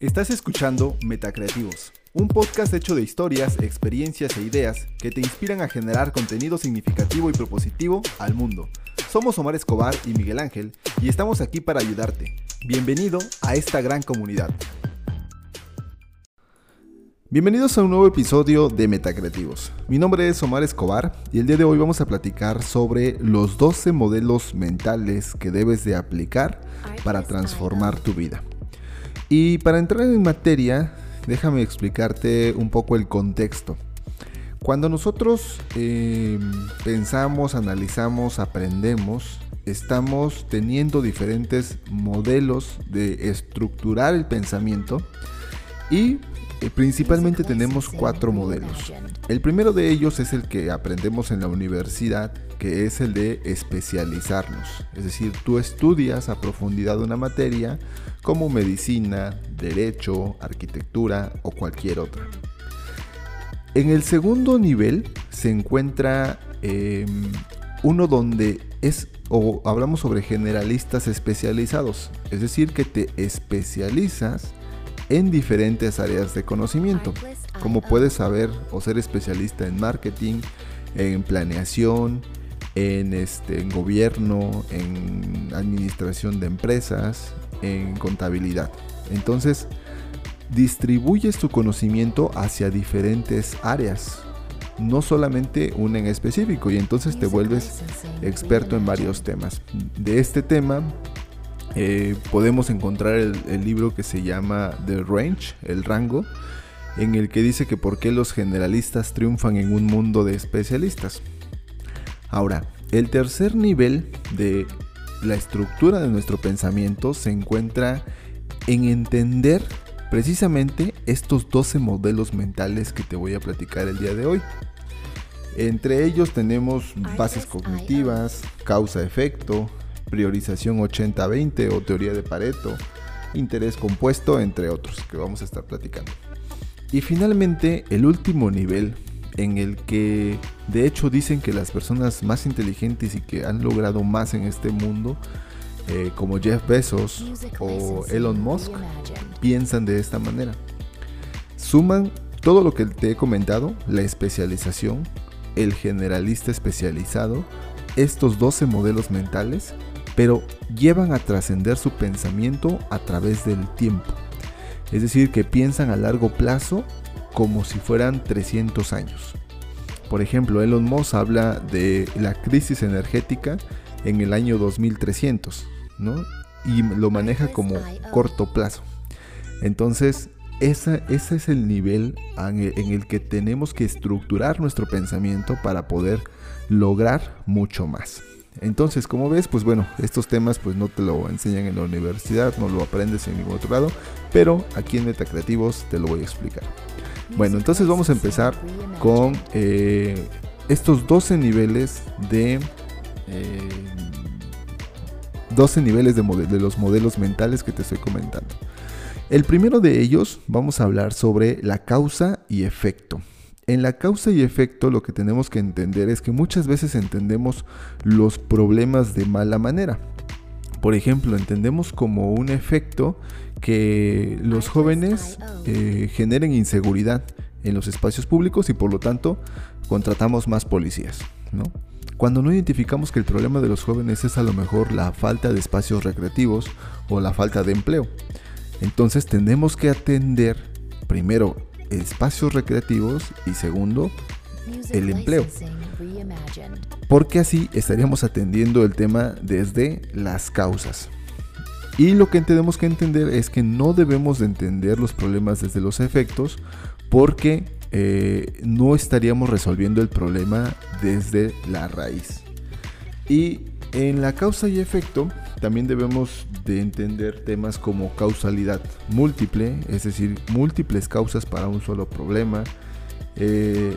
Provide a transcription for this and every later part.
Estás escuchando Metacreativos, un podcast hecho de historias, experiencias e ideas que te inspiran a generar contenido significativo y propositivo al mundo. Somos Omar Escobar y Miguel Ángel y estamos aquí para ayudarte. Bienvenido a esta gran comunidad. Bienvenidos a un nuevo episodio de Metacreativos. Mi nombre es Omar Escobar y el día de hoy vamos a platicar sobre los 12 modelos mentales que debes de aplicar para transformar tu vida. Y para entrar en materia, déjame explicarte un poco el contexto. Cuando nosotros eh, pensamos, analizamos, aprendemos, estamos teniendo diferentes modelos de estructurar el pensamiento y eh, principalmente tenemos cuatro modelos. El primero de ellos es el que aprendemos en la universidad, que es el de especializarnos. Es decir, tú estudias a profundidad una materia como medicina, derecho, arquitectura o cualquier otra. En el segundo nivel se encuentra em, uno donde es o hablamos sobre generalistas especializados, es decir, que te especializas en diferentes áreas de conocimiento, como puedes saber o ser especialista en marketing, en planeación, en, este, en gobierno, en administración de empresas, en contabilidad. Entonces, distribuyes tu conocimiento hacia diferentes áreas, no solamente una en específico, y entonces te vuelves experto en varios temas. De este tema eh, podemos encontrar el, libro que se llama The Range, el rango, en el que dice que por qué los generalistas triunfan en un mundo de especialistas. Ahora, el tercer nivel de la estructura de nuestro pensamiento se encuentra en entender precisamente estos 12 modelos mentales que te voy a platicar el día de hoy. Entre ellos tenemos bases cognitivas, causa-efecto, priorización 80-20 o teoría de Pareto, interés compuesto, entre otros que vamos a estar platicando. Y finalmente, el último nivel en el que de hecho dicen que las personas más inteligentes y que han logrado más en este mundo, eh, como Jeff Bezos o Elon Musk, piensan de esta manera. Suman todo lo que te he comentado, la especialización, el generalista especializado, estos 12 modelos mentales pero llevan a trascender su pensamiento a través del tiempo. Es decir, que piensan a largo plazo como si fueran 300 años. Por ejemplo, Elon Musk habla de la crisis energética en el año 2300, ¿no? Y lo maneja como corto plazo. Entonces, ese es el nivel en el que tenemos que estructurar nuestro pensamiento para poder lograr mucho más. Entonces, como ves, pues bueno, estos temas pues no te lo enseñan en la universidad, no lo aprendes en ningún otro lado, pero aquí en Metacreativos te lo voy a explicar. Bueno, entonces vamos a empezar con eh, estos 12 niveles de... 12 eh, niveles de, de los modelos mentales que te estoy comentando. El primero de ellos vamos a hablar sobre la causa y efecto. En la causa y efecto lo que tenemos que entender es que muchas veces entendemos los problemas de mala manera. Por ejemplo, entendemos como un efecto que los jóvenes eh, generen inseguridad en los espacios públicos y por lo tanto contratamos más policías. Cuando no identificamos que el problema de los jóvenes es a lo mejor la falta de espacios recreativos o la falta de empleo. Entonces tenemos que atender primero espacios recreativos y segundo, el empleo. Porque así estaríamos atendiendo el tema desde las causas. Y lo que tenemos que entender es que no debemos de entender los problemas desde los efectos porque eh, no estaríamos resolviendo el problema desde la raíz. Y en la causa y efecto también debemos de entender temas como causalidad múltiple, es decir, múltiples causas para un solo problema. Eh,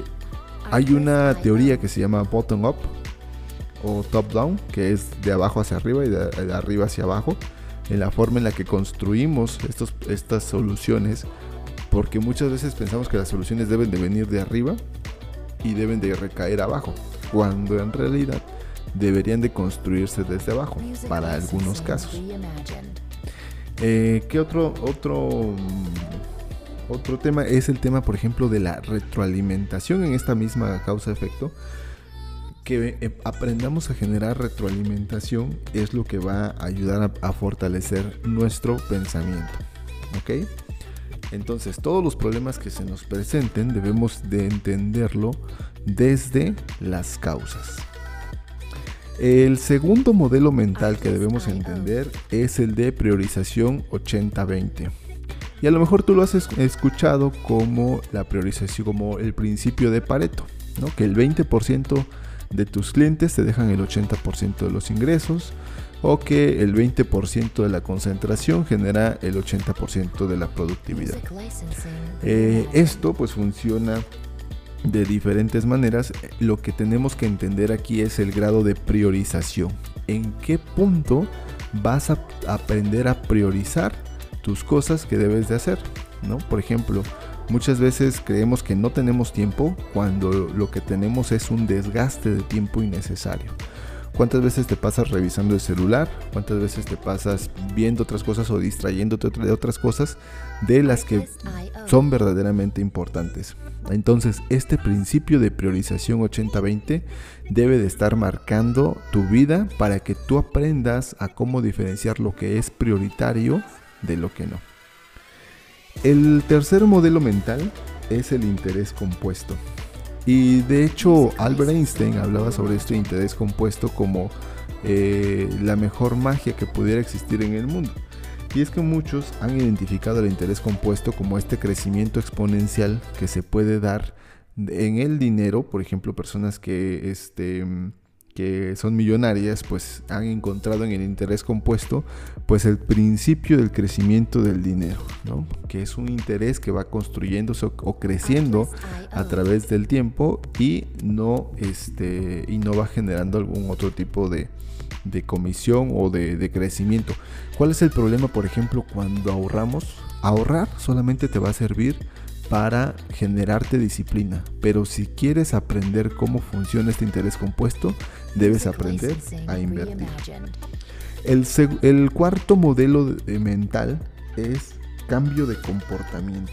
hay una teoría que se llama bottom up o top down, que es de abajo hacia arriba y de, arriba hacia abajo, en la forma en la que construimos estos, estas soluciones, porque muchas veces pensamos que las soluciones deben de venir de arriba y deben de recaer abajo, cuando en realidad deberían de construirse desde abajo, para algunos casos. Eh, ¿Qué otro, otro otro tema es el tema, por ejemplo, de la retroalimentación en esta misma causa-efecto. Que eh, aprendamos a generar retroalimentación es lo que va a ayudar a, a fortalecer nuestro pensamiento. ¿Ok? Entonces, todos los problemas que se nos presenten debemos de entenderlo desde las causas. El segundo modelo mental que debemos entender es el de priorización 80-20. Y a lo mejor tú lo has escuchado como la priorización, como el principio de Pareto, ¿no? que el 20% de tus clientes te dejan el 80% de los ingresos o que el 20% de la concentración genera el 80% de la productividad. Eh, esto pues funciona de diferentes maneras. Lo que tenemos que entender aquí es el grado de priorización. ¿En qué punto vas a aprender a priorizar tus cosas que debes de hacer? ¿no? Por ejemplo, muchas veces creemos que no tenemos tiempo cuando lo que tenemos es un desgaste de tiempo innecesario. ¿Cuántas veces te pasas revisando el celular? ¿Cuántas veces te pasas viendo otras cosas o distrayéndote de otras cosas de las que son verdaderamente importantes? Entonces, este principio de priorización 80-20 debe de estar marcando tu vida para que tú aprendas a cómo diferenciar lo que es prioritario de lo que no. El tercer modelo mental es el interés compuesto. Y de hecho, Albert Einstein hablaba sobre este interés compuesto como eh, la mejor magia que pudiera existir en el mundo. Y es que muchos han identificado el interés compuesto como este crecimiento exponencial que se puede dar en el dinero, por ejemplo, personas que este, que son millonarias, pues han encontrado en el interés compuesto, pues el principio del crecimiento del dinero, ¿no? Que es un interés que va construyéndose o, creciendo a través del tiempo y no, este, y no va generando algún otro tipo de, de comisión o de, de crecimiento. ¿Cuál es el problema, por ejemplo, cuando ahorramos? Ahorrar solamente te va a servir para generarte disciplina. Pero si quieres aprender cómo funciona este interés compuesto, debes aprender a invertir. El, cuarto modelo mental es cambio de comportamiento.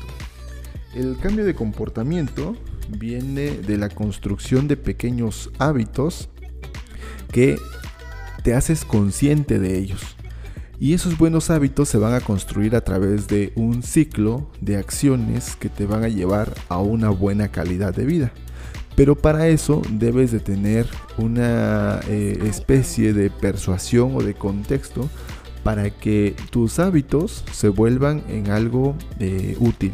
El cambio de comportamiento viene de la construcción de pequeños hábitos que te haces consciente de ellos. Y esos buenos hábitos se van a construir a través de un ciclo de acciones que te van a llevar a una buena calidad de vida. Pero para eso debes de tener una eh, especie de persuasión o de contexto para que tus hábitos se vuelvan en algo eh, útil.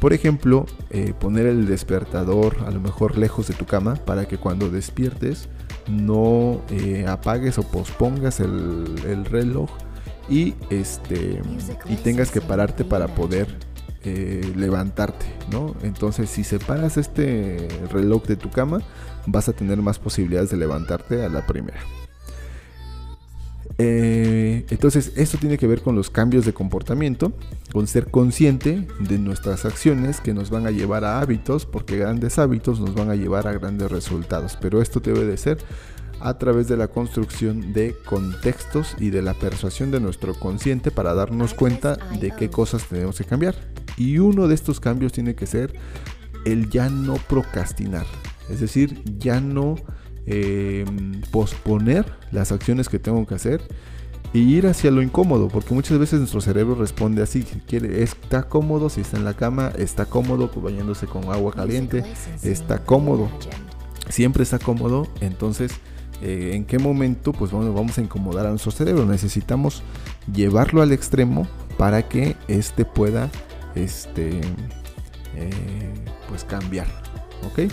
Por ejemplo, eh, poner el despertador a lo mejor lejos de tu cama para que cuando despiertes no apagues o pospongas el reloj y este y tengas que pararte para poder eh, levantarte, ¿no? Entonces, si separas este reloj de tu cama, vas a tener más posibilidades de levantarte a la primera. Eh, entonces, esto tiene que ver con los cambios de comportamiento, con ser consciente de nuestras acciones que nos van a llevar a hábitos, porque grandes hábitos nos van a llevar a grandes resultados. Pero esto debe de ser a través de la construcción de contextos y de la persuasión de nuestro consciente para darnos cuenta de qué cosas tenemos que cambiar. Y uno de estos cambios tiene que ser el ya no procrastinar, es decir, ya no em, posponer las acciones que tengo que hacer y ir hacia lo incómodo, porque muchas veces nuestro cerebro responde así, si quiere, está cómodo, si está en la cama, está cómodo bañándose con agua caliente, está cómodo, siempre está cómodo, entonces eh, en qué momento pues vamos, a incomodar a nuestro cerebro. Necesitamos llevarlo al extremo para que éste pueda este, eh, pues cambiar. ¿ok?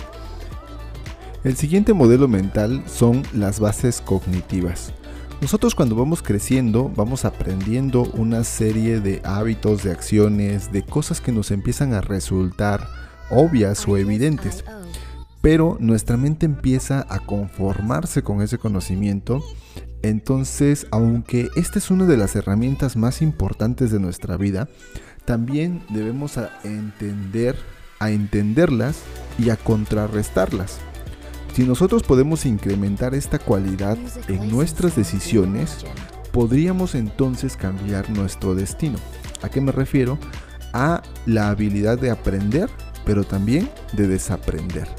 El siguiente modelo mental son las bases cognitivas. Nosotros cuando vamos creciendo vamos aprendiendo una serie de hábitos, de acciones, de cosas que nos empiezan a resultar obvias o evidentes pero nuestra mente empieza a conformarse con ese conocimiento. Entonces, aunque esta es una de las herramientas más importantes de nuestra vida, también debemos entender, a entenderlas y a contrarrestarlas. Si nosotros podemos incrementar esta cualidad en nuestras decisiones, podríamos entonces cambiar nuestro destino. ¿A qué me refiero? a la habilidad de aprender, pero también de desaprender.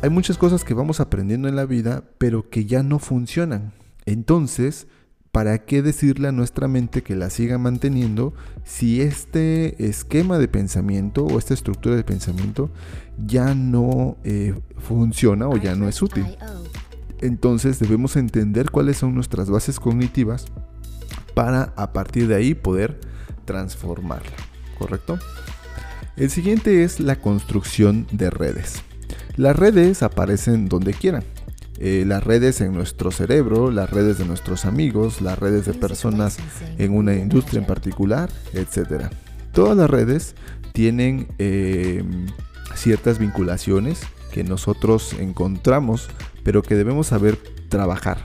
Hay muchas cosas que vamos aprendiendo en la vida, pero que ya no funcionan. Entonces, ¿para qué decirle a nuestra mente que la siga manteniendo si este esquema de pensamiento o esta estructura de pensamiento ya no eh, funciona o ya no es útil? Entonces debemos entender cuáles son nuestras bases cognitivas para a partir de ahí poder transformarla, ¿correcto? El siguiente es la construcción de redes. Las redes aparecen donde quieran. Eh, las redes en nuestro cerebro, las redes de nuestros amigos, las redes de personas en una industria en particular, etc. Todas las redes tienen em, ciertas vinculaciones que nosotros encontramos, pero que debemos saber trabajar.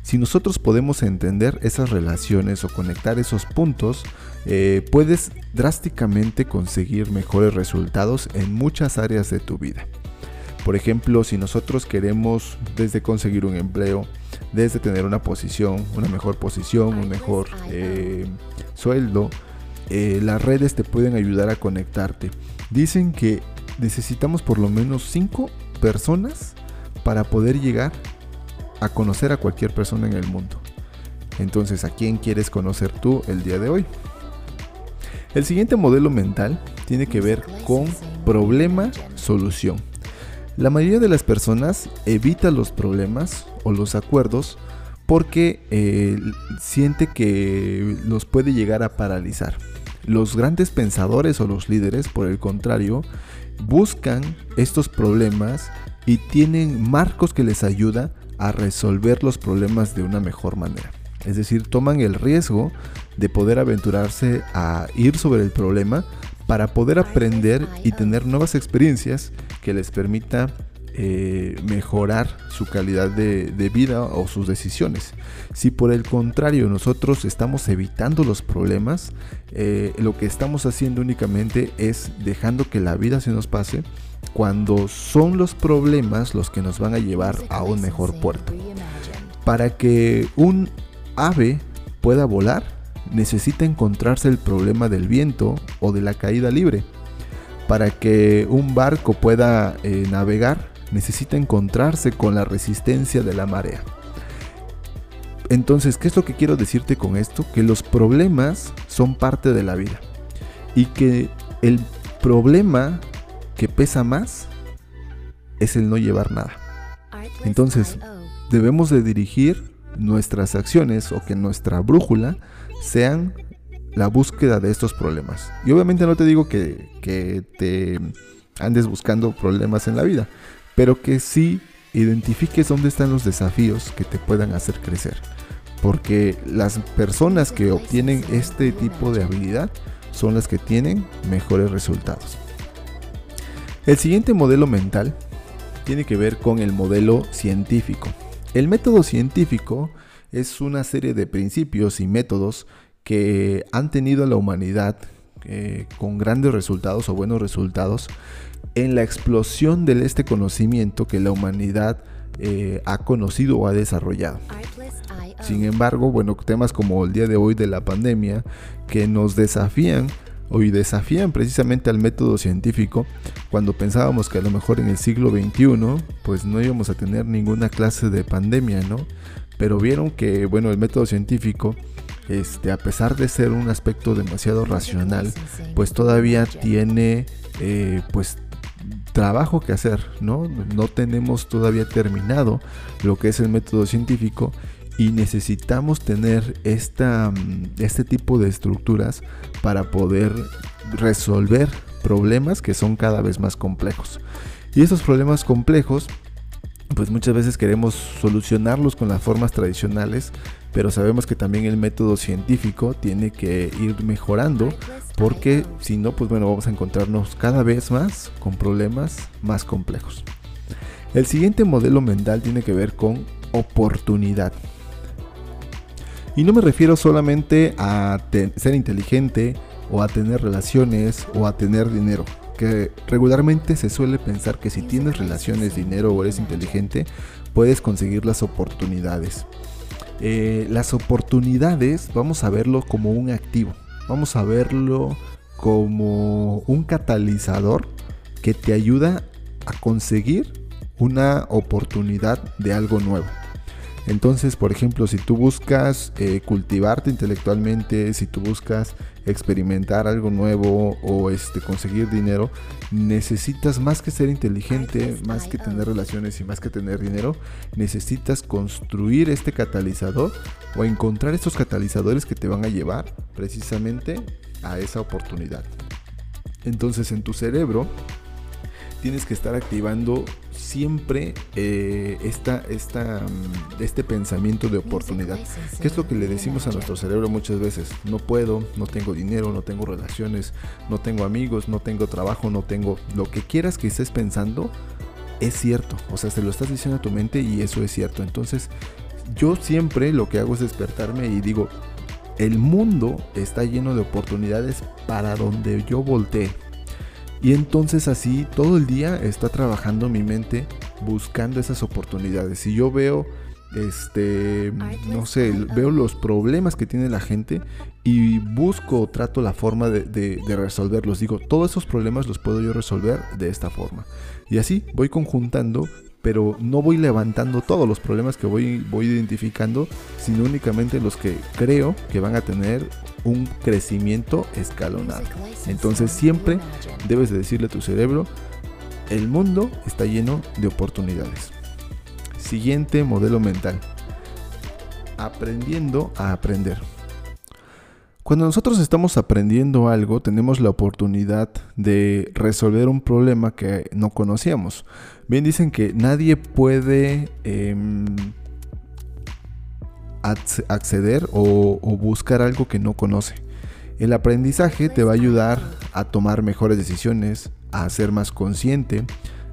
Si nosotros podemos entender esas relaciones o conectar esos puntos, eh, puedes drásticamente conseguir mejores resultados en muchas áreas de tu vida. Por ejemplo, si nosotros queremos desde conseguir un empleo, desde tener una posición, una mejor posición, un mejor eh, sueldo, eh, las redes te pueden ayudar a conectarte. Dicen que necesitamos por lo menos 5 personas para poder llegar a conocer a cualquier persona en el mundo. Entonces, ¿a quién quieres conocer tú el día de hoy? El siguiente modelo mental tiene que ver con problema-solución. La mayoría de las personas evita los problemas o los acuerdos porque eh, siente que los puede llegar a paralizar. Los grandes pensadores o los líderes, por el contrario, buscan estos problemas y tienen marcos que les ayuda a resolver los problemas de una mejor manera. Es decir, toman el riesgo de poder aventurarse a ir sobre el problema para poder aprender y tener nuevas experiencias que les permita eh, mejorar su calidad de, vida o sus decisiones. Si por el contrario nosotros estamos evitando los problemas, eh, lo que estamos haciendo únicamente es dejando que la vida se nos pase cuando son los problemas los que nos van a llevar a un mejor puerto. Para que un ave pueda volar, necesita encontrarse el problema del viento o de la caída libre. Para que un barco pueda eh, navegar, necesita encontrarse con la resistencia de la marea. Entonces, ¿qué es lo que quiero decirte con esto? Que los problemas son parte de la vida. Y que el problema que pesa más es el no llevar nada. Entonces, debemos de dirigir nuestras acciones o que nuestra brújula sean la búsqueda de estos problemas. Y obviamente no te digo que, te andes buscando problemas en la vida, pero que sí identifiques dónde están los desafíos que te puedan hacer crecer. Porque las personas que obtienen este tipo de habilidad son las que tienen mejores resultados. El siguiente modelo mental tiene que ver con el modelo científico. El método científico es una serie de principios y métodos que han tenido a la humanidad eh, con grandes resultados o buenos resultados en la explosión de este conocimiento que la humanidad eh, ha conocido o ha desarrollado. Sin embargo, bueno, temas como el día de hoy de la pandemia que nos desafían hoy desafían precisamente al método científico cuando pensábamos que a lo mejor en el siglo XXI pues no íbamos a tener ninguna clase de pandemia, ¿no? Pero vieron que, bueno, el método científico, este, a pesar de ser un aspecto demasiado racional, pues todavía tiene, eh, pues trabajo que hacer, ¿no? No tenemos todavía terminado lo que es el método científico y necesitamos tener esta, mm, este tipo de estructuras para poder resolver problemas que son cada vez más complejos. Y esos problemas complejos, pues muchas veces queremos solucionarlos con las formas tradicionales, pero sabemos que también el método científico tiene que ir mejorando porque si no, pues bueno, vamos a encontrarnos cada vez más con problemas más complejos. El siguiente modelo mental tiene que ver con oportunidad. Y no me refiero solamente a ser inteligente o a tener relaciones o a tener dinero. Regularmente se suele pensar que si tienes relaciones, dinero o eres inteligente, puedes conseguir las oportunidades. Eh, las oportunidades vamos a verlo como un activo. Vamos a verlo como un catalizador que te ayuda a conseguir una oportunidad de algo nuevo. Entonces, por ejemplo, si tú buscas eh, cultivarte intelectualmente, si tú buscas experimentar algo nuevo o este, conseguir dinero, necesitas más que ser inteligente, más que tener relaciones y más que tener dinero, necesitas construir este catalizador o encontrar estos catalizadores que te van a llevar precisamente a esa oportunidad. Entonces en tu cerebro tienes que estar activando siempre eh, esta, mm, este pensamiento de oportunidad. ¿Qué es lo que le decimos a nuestro cerebro muchas veces? No puedo, no tengo dinero, no tengo relaciones, no tengo amigos, no tengo trabajo, no tengo... Lo que quieras que estés pensando es cierto. O sea, se lo estás diciendo a tu mente y eso es cierto. Entonces, yo siempre lo que hago es despertarme y digo, el mundo está lleno de oportunidades para donde yo voltee. Y entonces así todo el día está trabajando mi mente buscando esas oportunidades. Si yo veo, este, no sé, veo los problemas que tiene la gente y busco, trato la forma de, de, resolverlos. Digo, todos esos problemas los puedo yo resolver de esta forma. Y así voy conjuntando pero no voy levantando todos los problemas que voy, voy identificando, sino únicamente los que creo que van a tener un crecimiento escalonado. Entonces siempre debes de decirle a tu cerebro, el mundo está lleno de oportunidades. Siguiente modelo mental. Aprendiendo a aprender. Cuando nosotros estamos aprendiendo algo, tenemos la oportunidad de resolver un problema que no conocíamos. Bien dicen que nadie puede em, acceder o, buscar algo que no conoce. El aprendizaje te va a ayudar a tomar mejores decisiones, a ser más consciente,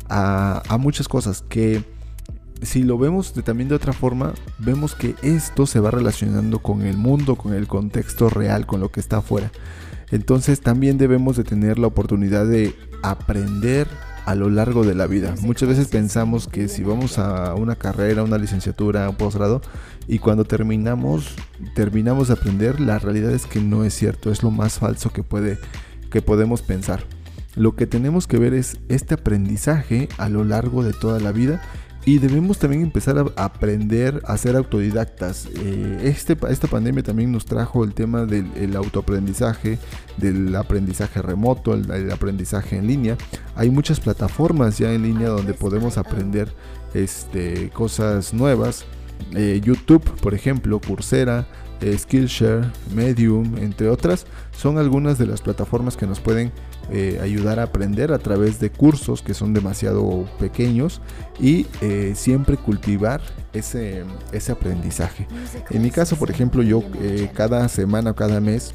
a, a muchas cosas que si lo vemos también de otra forma, vemos que esto se va relacionando con el mundo, con el contexto real, con lo que está afuera. Entonces también debemos de tener la oportunidad de aprender a lo largo de la vida. Muchas veces pensamos que si vamos a una carrera, una licenciatura, un posgrado, y cuando terminamos, terminamos de aprender, la realidad es que no es cierto, es lo más falso que, puede, que podemos pensar. Lo que tenemos que ver es este aprendizaje a lo largo de toda la vida y debemos también empezar a aprender a ser autodidactas. Eh, este, esta pandemia también nos trajo el tema del autoaprendizaje, del aprendizaje remoto, el, aprendizaje en línea. Hay muchas plataformas ya en línea donde podemos aprender este, cosas nuevas. Eh, YouTube, por ejemplo, Coursera, eh, Skillshare, Medium, entre otras, son algunas de las plataformas que nos pueden eh, ayudar a aprender a través de cursos que son demasiado pequeños y eh, siempre cultivar ese, ese aprendizaje. En mi caso, por ejemplo, yo eh, cada semana o cada mes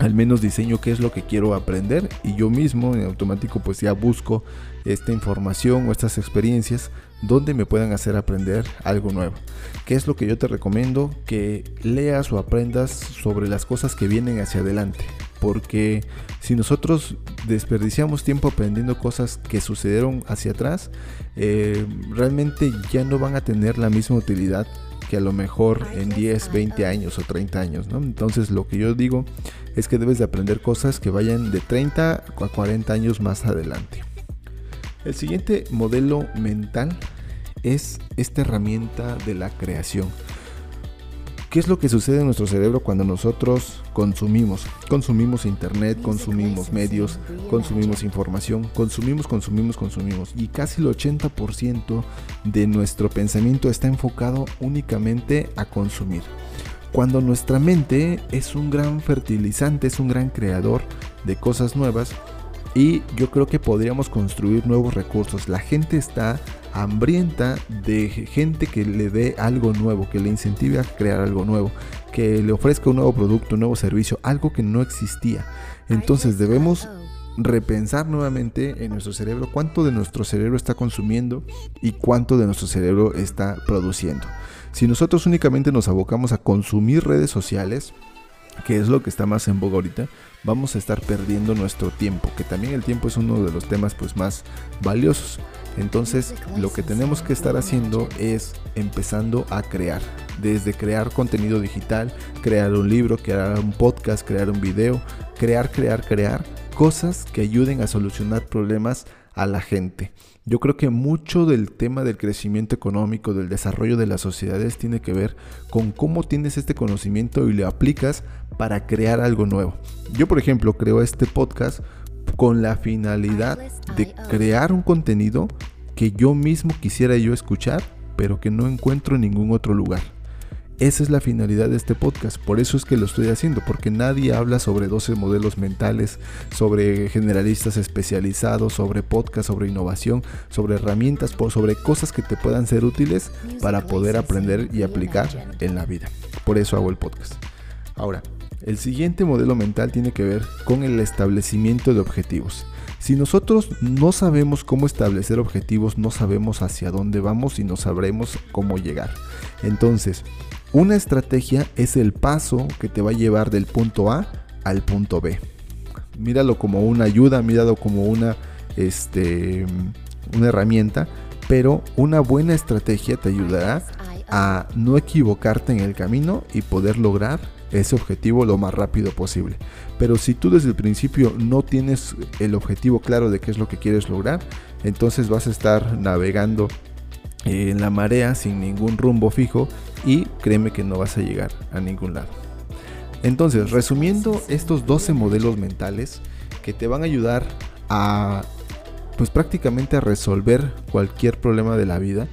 al menos diseño qué es lo que quiero aprender y yo mismo en automático pues ya busco esta información o estas experiencias donde me puedan hacer aprender algo nuevo. ¿Qué es lo que yo te recomiendo? Que leas o aprendas sobre las cosas que vienen hacia adelante. Porque si nosotros desperdiciamos tiempo aprendiendo cosas que sucedieron hacia atrás, eh, realmente ya no van a tener la misma utilidad que a lo mejor en 10, 20 años o 30 años. ¿no? Entonces lo que yo digo es que debes de aprender cosas que vayan de 30 a 40 años más adelante. El siguiente modelo mental es esta herramienta de la creación. ¿Qué es lo que sucede en nuestro cerebro cuando nosotros consumimos? Consumimos internet, consumimos medios, consumimos información, consumimos, consumimos, consumimos. Y casi el 80% de nuestro pensamiento está enfocado únicamente a consumir. Cuando nuestra mente es un gran fertilizante, es un gran creador de cosas nuevas, y yo creo que podríamos construir nuevos recursos. La gente está hambrienta de gente que le dé algo nuevo, que le incentive a crear algo nuevo, que le ofrezca un nuevo producto, un nuevo servicio, algo que no existía. Entonces debemos repensar nuevamente en nuestro cerebro cuánto de nuestro cerebro está consumiendo y cuánto de nuestro cerebro está produciendo. Si nosotros únicamente nos abocamos a consumir redes sociales, que es lo que está más en boga ahorita, vamos a estar perdiendo nuestro tiempo, que también el tiempo es uno de los temas pues más valiosos. Entonces, lo que tenemos que estar haciendo es empezando a crear. desde crear contenido digital, crear un libro, crear un podcast, crear un video, crear, crear, crear cosas que ayuden a solucionar problemas a la gente. Yo creo que mucho del tema del crecimiento económico, del desarrollo de las sociedades, tiene que ver con cómo tienes este conocimiento y lo aplicas para crear algo nuevo. Yo, por ejemplo, creo este podcast con la finalidad de crear un contenido que yo mismo quisiera yo escuchar, pero que no encuentro en ningún otro lugar. Esa es la finalidad de este podcast, por eso es que lo estoy haciendo, porque nadie habla sobre 12 modelos mentales, sobre generalistas especializados, sobre podcast, sobre innovación, sobre herramientas, sobre cosas que te puedan ser útiles para poder aprender y aplicar en la vida. Por eso hago el podcast. Ahora, el siguiente modelo mental tiene que ver con el establecimiento de objetivos. Si nosotros no sabemos cómo establecer objetivos, no sabemos hacia dónde vamos y no sabremos cómo llegar. Entonces, una estrategia es el paso que te va a llevar del punto A al punto B. Míralo como una ayuda, míralo como una, este, una herramienta, pero una buena estrategia te ayudará a no equivocarte en el camino y poder lograr ese objetivo lo más rápido posible. Pero si tú desde el principio no tienes el objetivo claro de qué es lo que quieres lograr, entonces vas a estar navegando en la marea sin ningún rumbo fijo y créeme que no vas a llegar a ningún lado. Entonces, resumiendo estos 12 modelos mentales que te van a ayudar a pues prácticamente a resolver cualquier problema de la vida,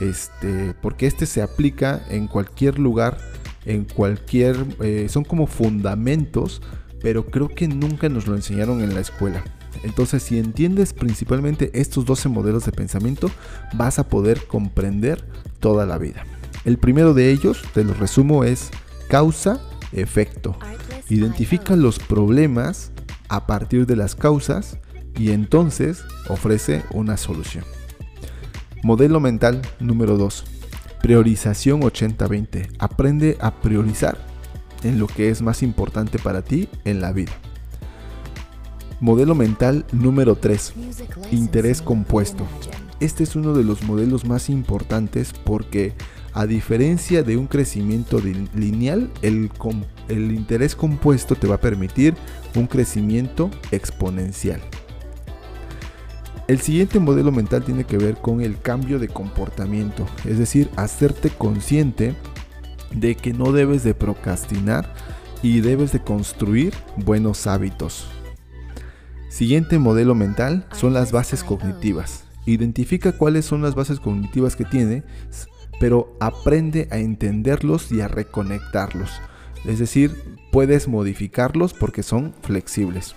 este, porque este se aplica en cualquier lugar, en cualquier, eh, son como fundamentos, pero creo que nunca nos lo enseñaron en la escuela. Entonces, si entiendes principalmente estos 12 modelos de pensamiento, vas a poder comprender toda la vida. El primero de ellos, te lo resumo, es causa-efecto. Identifica los problemas a partir de las causas y entonces ofrece una solución. Modelo mental número 2. Priorización 80-20. Aprende a priorizar en lo que es más importante para ti en la vida. Modelo mental número 3. Interés compuesto. Este es uno de los modelos más importantes porque a diferencia de un crecimiento lineal, el, el interés compuesto te va a permitir un crecimiento exponencial. El siguiente modelo mental tiene que ver con el cambio de comportamiento, es decir, hacerte consciente de que no debes de procrastinar y debes de construir buenos hábitos. Siguiente modelo mental son las bases cognitivas. Identifica cuáles son las bases cognitivas que tiene, pero aprende a entenderlos y a reconectarlos. Es decir, puedes modificarlos porque son flexibles.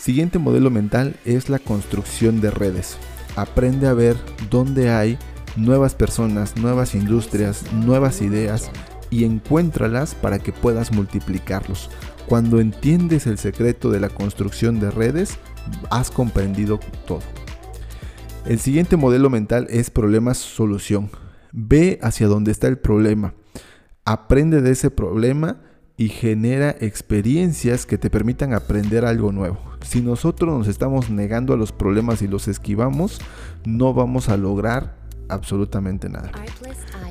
Siguiente modelo mental es la construcción de redes. Aprende a ver dónde hay nuevas personas, nuevas industrias, nuevas ideas y encuéntralas para que puedas multiplicarlos. Cuando entiendes el secreto de la construcción de redes, has comprendido todo. El siguiente modelo mental es problemas-solución. Ve hacia dónde está el problema. Aprende de ese problema y genera experiencias que te permitan aprender algo nuevo. Si nosotros nos estamos negando a los problemas y los esquivamos, no vamos a lograr absolutamente nada.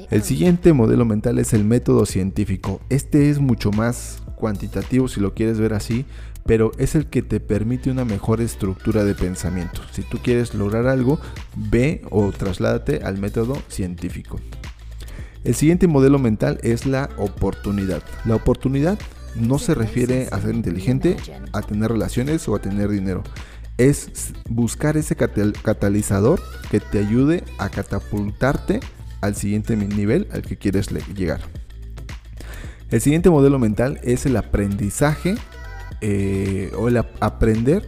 El siguiente modelo mental es el método científico. Este es mucho más cuantitativo si lo quieres ver así, pero es el que te permite una mejor estructura de pensamiento. Si tú quieres lograr algo, ve o trasládate al método científico. El siguiente modelo mental es la oportunidad. La oportunidad no se refiere a ser inteligente, a tener relaciones o a tener dinero. Es buscar ese catalizador que te ayude a catapultarte al siguiente nivel al que quieres llegar. El siguiente modelo mental es el aprendizaje eh, o el aprender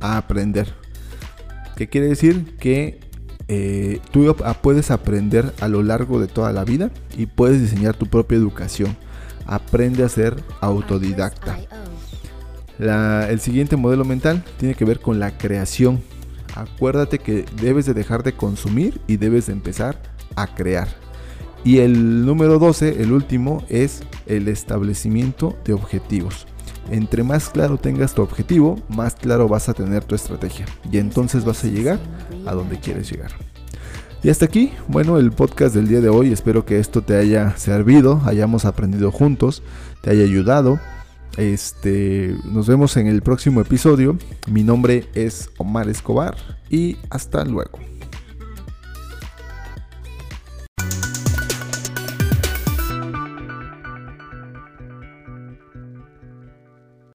a aprender. ¿Qué quiere decir? Que eh, tú puedes aprender a lo largo de toda la vida y puedes diseñar tu propia educación. Aprende a ser autodidacta. el siguiente modelo mental tiene que ver con la creación. Acuérdate que debes de dejar de consumir y debes de empezar a crear. Y el número 12, el último, es el establecimiento de objetivos. Entre más claro tengas tu objetivo, más claro vas a tener tu estrategia. Y entonces vas a llegar a donde quieres llegar. Y hasta aquí, bueno, el podcast del día de hoy. Espero que esto te haya servido, hayamos aprendido juntos, te haya ayudado. Este, nos vemos en el próximo episodio. Mi nombre es Omar Escobar y hasta luego.